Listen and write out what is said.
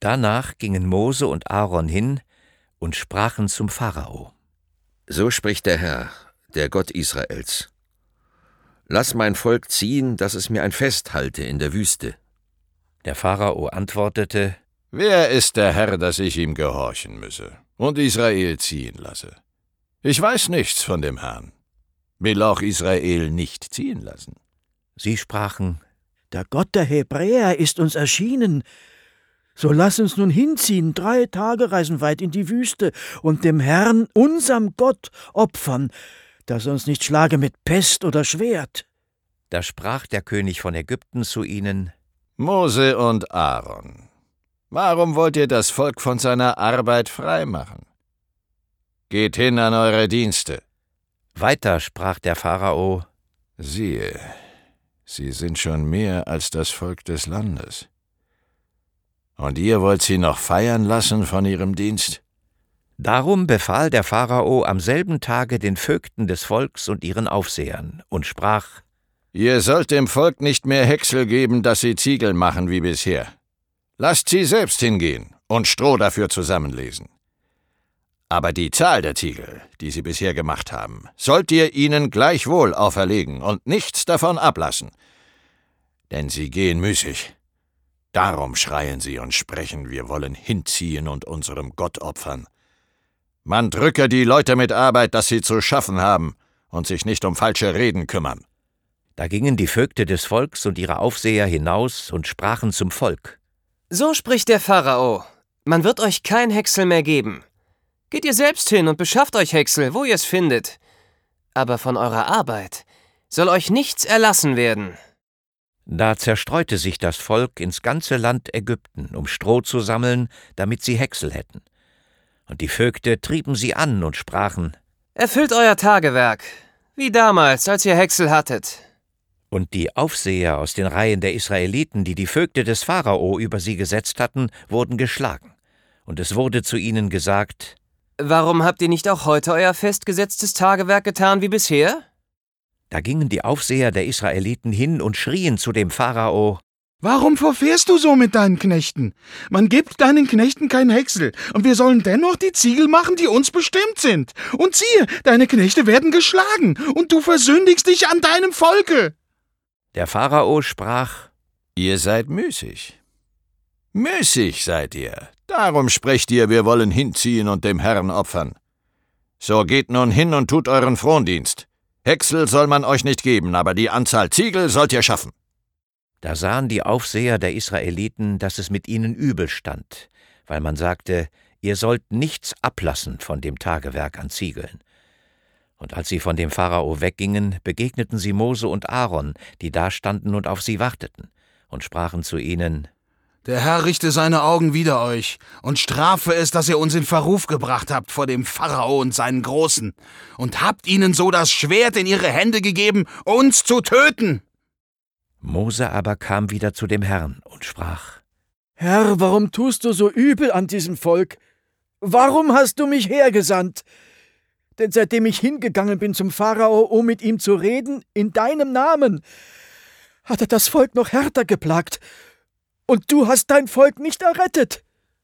Danach gingen Mose und Aaron hin und sprachen zum Pharao. So spricht der Herr, der Gott Israels. Lass mein Volk ziehen, dass es mir ein Fest halte in der Wüste. Der Pharao antwortete, Wer ist der Herr, dass ich ihm gehorchen müsse und Israel ziehen lasse? Ich weiß nichts von dem Herrn. Will auch Israel nicht ziehen lassen. Sie sprachen, Der Gott der Hebräer ist uns erschienen. So lass uns nun hinziehen, drei Tage reisen weit in die Wüste und dem Herrn, unserem Gott, opfern, dass er uns nicht schlage mit Pest oder Schwert. Da sprach der König von Ägypten zu ihnen, Mose und Aaron, warum wollt ihr das Volk von seiner Arbeit freimachen? Geht hin an eure Dienste. Weiter sprach der Pharao, Siehe, sie sind schon mehr als das Volk des Landes. Und ihr wollt sie noch feiern lassen von ihrem Dienst? Darum befahl der Pharao am selben Tage den Vögten des Volks und ihren Aufsehern und sprach, Ihr sollt dem Volk nicht mehr Häcksel geben, dass sie Ziegel machen wie bisher. Lasst sie selbst hingehen und Stroh dafür zusammenlesen. Aber die Zahl der Ziegel, die sie bisher gemacht haben, sollt ihr ihnen gleichwohl auferlegen und nichts davon ablassen. Denn sie gehen müßig. Darum schreien sie und sprechen, wir wollen hinziehen und unserem Gott opfern. Man drücke die Leute mit Arbeit, dass sie zu schaffen haben und sich nicht um falsche Reden kümmern. Da gingen die Vögte des Volks und ihre Aufseher hinaus und sprachen zum Volk. So spricht der Pharao. Man wird euch kein Häcksel mehr geben. Geht ihr selbst hin und beschafft euch Häcksel, wo ihr es findet. Aber von eurer Arbeit soll euch nichts erlassen werden. Da zerstreute sich das Volk ins ganze Land Ägypten, um Stroh zu sammeln, damit sie Häcksel hätten. Und die Vögte trieben sie an und sprachen, Erfüllt euer Tagewerk, wie damals, als ihr Häcksel hattet. Und die Aufseher aus den Reihen der Israeliten, die die Vögte des Pharao über sie gesetzt hatten, wurden geschlagen. Und es wurde zu ihnen gesagt, Warum habt ihr nicht auch heute euer festgesetztes Tagewerk getan wie bisher? Da gingen die Aufseher der Israeliten hin und schrien zu dem Pharao, Warum verfährst du so mit deinen Knechten? Man gibt deinen Knechten kein Häcksel, und wir sollen dennoch die Ziegel machen, die uns bestimmt sind. Und siehe, deine Knechte werden geschlagen, und du versündigst dich an deinem Volke. Der Pharao sprach, Ihr seid müßig. Müßig seid ihr. Darum sprecht ihr, wir wollen hinziehen und dem Herrn opfern. So geht nun hin und tut euren Frondienst. Häcksel soll man euch nicht geben, aber die Anzahl Ziegel sollt ihr schaffen. Da sahen die Aufseher der Israeliten, dass es mit ihnen übel stand, weil man sagte, ihr sollt nichts ablassen von dem Tagewerk an Ziegeln. Und als sie von dem Pharao weggingen, begegneten sie Mose und Aaron, die da standen und auf sie warteten, und sprachen zu ihnen, Der Herr richte seine Augen wider euch und strafe es, dass ihr uns in Verruf gebracht habt vor dem Pharao und seinen Großen und habt ihnen so das Schwert in ihre Hände gegeben, uns zu töten. Mose aber kam wieder zu dem Herrn und sprach, Herr, warum tust du so übel an diesem Volk? Warum hast du mich hergesandt? Denn seitdem ich hingegangen bin zum Pharao, um mit ihm zu reden, in deinem Namen, hat er das Volk noch härter geplagt. Und du hast dein Volk nicht errettet.